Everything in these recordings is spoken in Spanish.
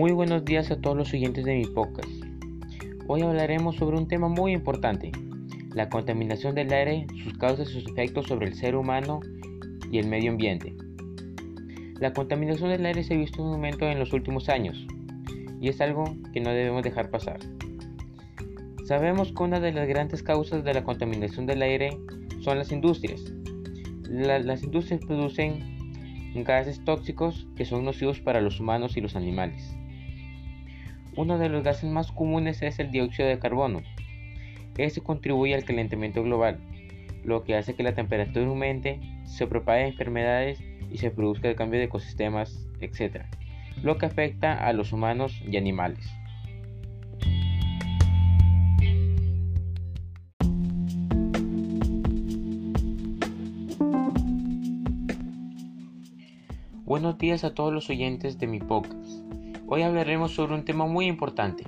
Muy buenos días a todos los oyentes de mi podcast. Hoy hablaremos sobre un tema muy importante, la contaminación del aire, sus causas y sus efectos sobre el ser humano y el medio ambiente. La contaminación del aire se ha visto un aumento en los últimos años y es algo que no debemos dejar pasar. Sabemos que una de las grandes causas de la contaminación del aire son las industrias. las industrias producen gases tóxicos que son nocivos para los humanos y los animales. Uno de los gases más comunes es el dióxido de carbono. Este contribuye al calentamiento global, lo que hace que la temperatura aumente, se propaguen enfermedades y se produzca el cambio de ecosistemas, etc., lo que afecta a los humanos y animales. Buenos días a todos los oyentes de mi podcast. Hoy hablaremos sobre un tema muy importante,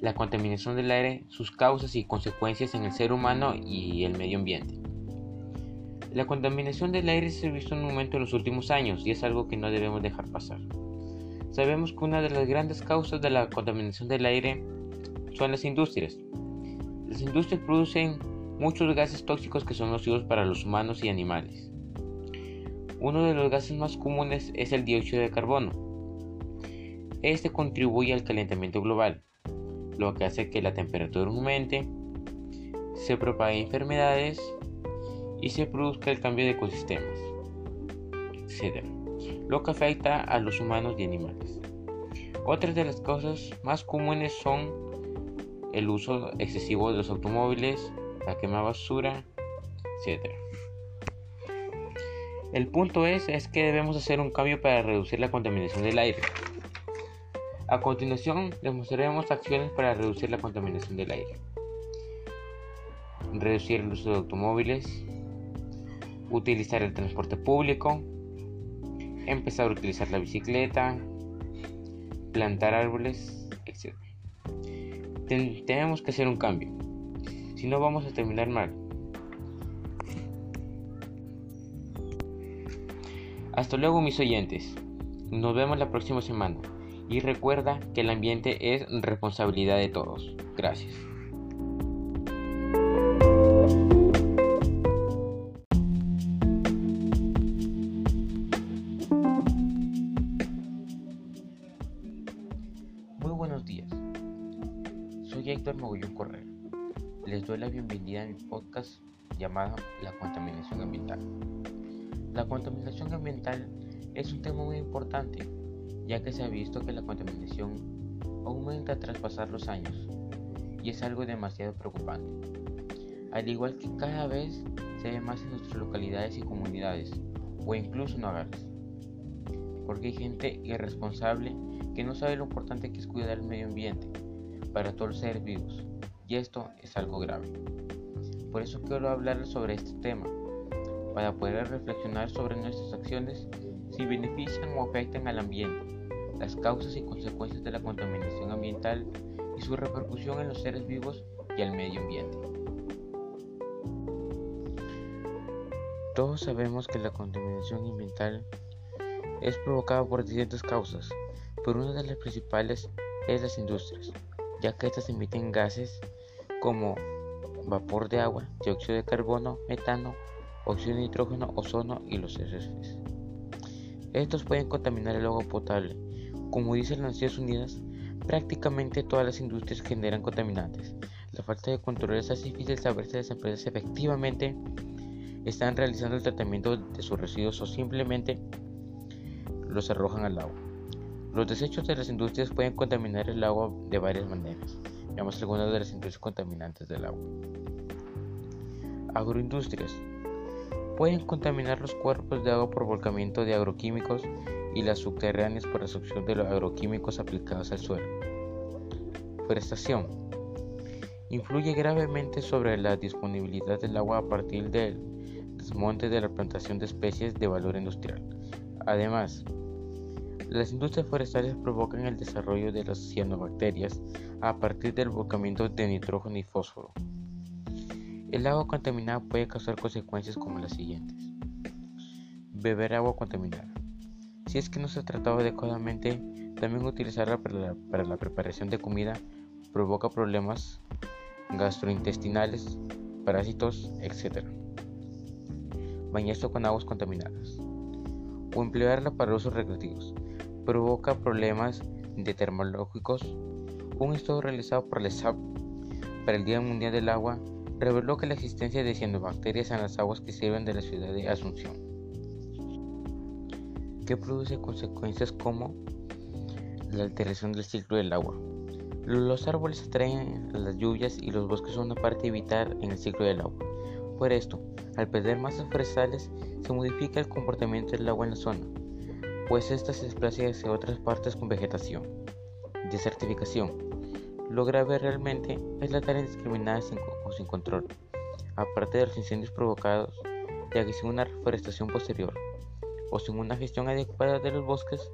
la contaminación del aire, sus causas y consecuencias en el ser humano y el medio ambiente. La contaminación del aire se ha visto en un momento en los últimos años y es algo que no debemos dejar pasar. Sabemos que una de las grandes causas de la contaminación del aire son las industrias. Las industrias producen muchos gases tóxicos que son nocivos para los humanos y animales. Uno de los gases más comunes es el dióxido de carbono. Este contribuye al calentamiento global, lo que hace que la temperatura aumente, se propaguen enfermedades y se produzca el cambio de ecosistemas, etc. Lo que afecta a los humanos y animales. Otras de las causas más comunes son el uso excesivo de los automóviles, la quema basura, etc. El punto es, es que debemos hacer un cambio para reducir la contaminación del aire. A continuación, demostraremos acciones para reducir la contaminación del aire. Reducir el uso de automóviles, utilizar el transporte público, empezar a utilizar la bicicleta, plantar árboles, etc. tenemos que hacer un cambio, si no vamos a terminar mal. Hasta luego mis oyentes. Nos vemos la próxima semana. Y recuerda que el ambiente es responsabilidad de todos. Gracias. Muy buenos días. Soy Héctor Mogollón Correa. Les doy la bienvenida a mi podcast llamado La contaminación ambiental. La contaminación ambiental es un tema muy importante, ya que se ha visto que la contaminación aumenta tras pasar los años y es algo demasiado preocupante. Al igual que cada vez se ve más en nuestras localidades y comunidades, o incluso en hogares. Porque hay gente irresponsable que no sabe lo importante que es cuidar el medio ambiente para todos los seres vivos, y esto es algo grave. Por eso quiero hablar sobre este tema, para poder reflexionar sobre nuestras acciones si benefician o afectan al ambiente, las causas y consecuencias de la contaminación ambiental y su repercusión en los seres vivos y al medio ambiente. Todos sabemos que la contaminación ambiental es provocada por distintas causas, pero una de las principales es las industrias, ya que estas emiten gases como vapor de agua, dióxido de carbono, metano, óxido de nitrógeno, ozono y los RFs. Estos pueden contaminar el agua potable. Como dicen las Naciones Unidas, prácticamente todas las industrias generan contaminantes. La falta de control es así difícil saber si las empresas efectivamente están realizando el tratamiento de sus residuos o simplemente los arrojan al agua. Los desechos de las industrias pueden contaminar el agua de varias maneras. Veamos algunas de las industrias contaminantes del agua. Agroindustrias pueden contaminar los cuerpos de agua por volcamiento de agroquímicos y las subterráneas por la succión de los agroquímicos aplicados al suelo. Forestación. Influye gravemente sobre la disponibilidad del agua a partir del desmonte de la plantación de especies de valor industrial. Además, las industrias forestales provocan el desarrollo de las cianobacterias a partir del volcamiento de nitrógeno y fósforo. El agua contaminada puede causar consecuencias como las siguientes. Beber agua contaminada. Si es que no se ha tratado adecuadamente, También utilizarla para la, preparación de comida provoca problemas gastrointestinales, parásitos, etc. Bañarse con aguas contaminadas o emplearla para usos recreativos provoca problemas de termológicos. Un estudio realizado por el SAP para el Día Mundial del Agua reveló que la existencia de cianobacterias en las aguas que sirven de la ciudad de Asunción, que produce consecuencias como la alteración del ciclo del agua. Los árboles atraen las lluvias y los bosques son una parte vital en el ciclo del agua. Por esto, al perder masas forestales, se modifica el comportamiento del agua en la zona, pues ésta se desplaza hacia otras partes con vegetación. Desertificación. Lo grave realmente es la tarea indiscriminada sin, o sin control, aparte de los incendios provocados, ya que sin una reforestación posterior o sin una gestión adecuada de los bosques,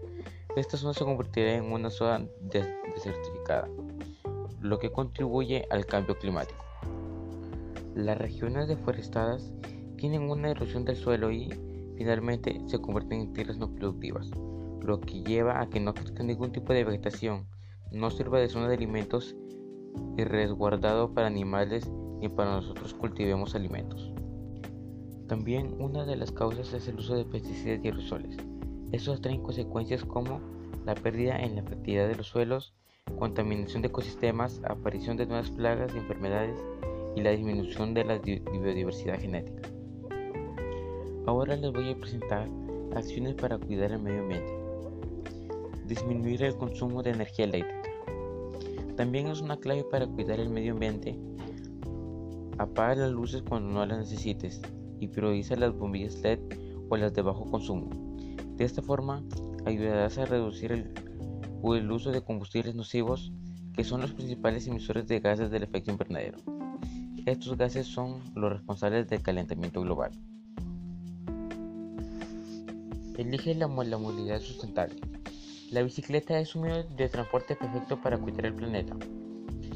esta zona se convertirá en una zona desertificada, lo que contribuye al cambio climático. Las regiones deforestadas tienen una erosión del suelo y finalmente se convierten en tierras no productivas, lo que lleva a que no crezca ningún tipo de vegetación, no sirva de zona de alimentos y resguardado para animales ni para nosotros cultivemos alimentos. También una de las causas es el uso de pesticidas y aerosoles. Estos traen consecuencias como la pérdida en la fertilidad de los suelos, contaminación de ecosistemas, aparición de nuevas plagas y enfermedades y la disminución de la biodiversidad genética. Ahora les voy a presentar acciones para cuidar el medio ambiente. Disminuir el consumo de energía eléctrica. También es una clave para cuidar el medio ambiente. Apaga las luces cuando no las necesites y prioriza las bombillas LED o las de bajo consumo. De esta forma, ayudarás a reducir el, uso de combustibles nocivos que son los principales emisores de gases del efecto invernadero. Estos gases son los responsables del calentamiento global. Elige la, la movilidad sustentable. La bicicleta es un medio de transporte perfecto para cuidar el planeta.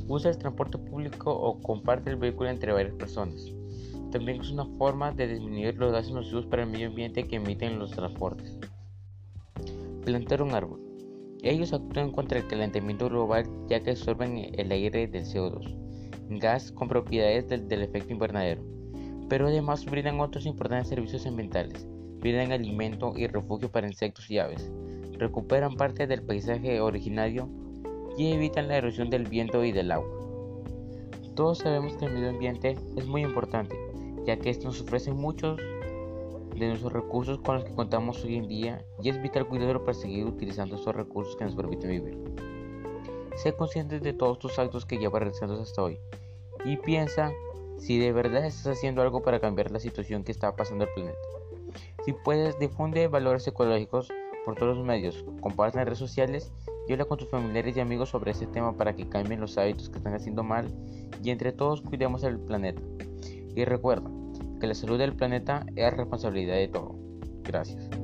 Usa el transporte público o comparte el vehículo entre varias personas. También es una forma de disminuir los gases nocivos para el medio ambiente que emiten los transportes. Plantar un árbol. Ellos actúan contra el calentamiento global ya que absorben el aire del CO2, gas con propiedades del, efecto invernadero, pero además brindan otros importantes servicios ambientales, brindan alimento y refugio para insectos y aves, recuperan parte del paisaje originario y evitan la erosión del viento y del agua. Todos sabemos que el medio ambiente es muy importante, ya que esto nos ofrece muchos de nuestros recursos con los que contamos hoy en día y es vital cuidarlo para seguir utilizando estos recursos que nos permiten vivir. Sé consciente de todos tus actos que llevas realizando hasta hoy y piensa si de verdad estás haciendo algo para cambiar la situación que está pasando el planeta. Si puedes, difunde valores ecológicos por todos los medios, comparte en redes sociales y habla con tus familiares y amigos sobre este tema para que cambien los hábitos que están haciendo mal y entre todos cuidemos el planeta. Y recuerda que la salud del planeta es responsabilidad de todos. Gracias.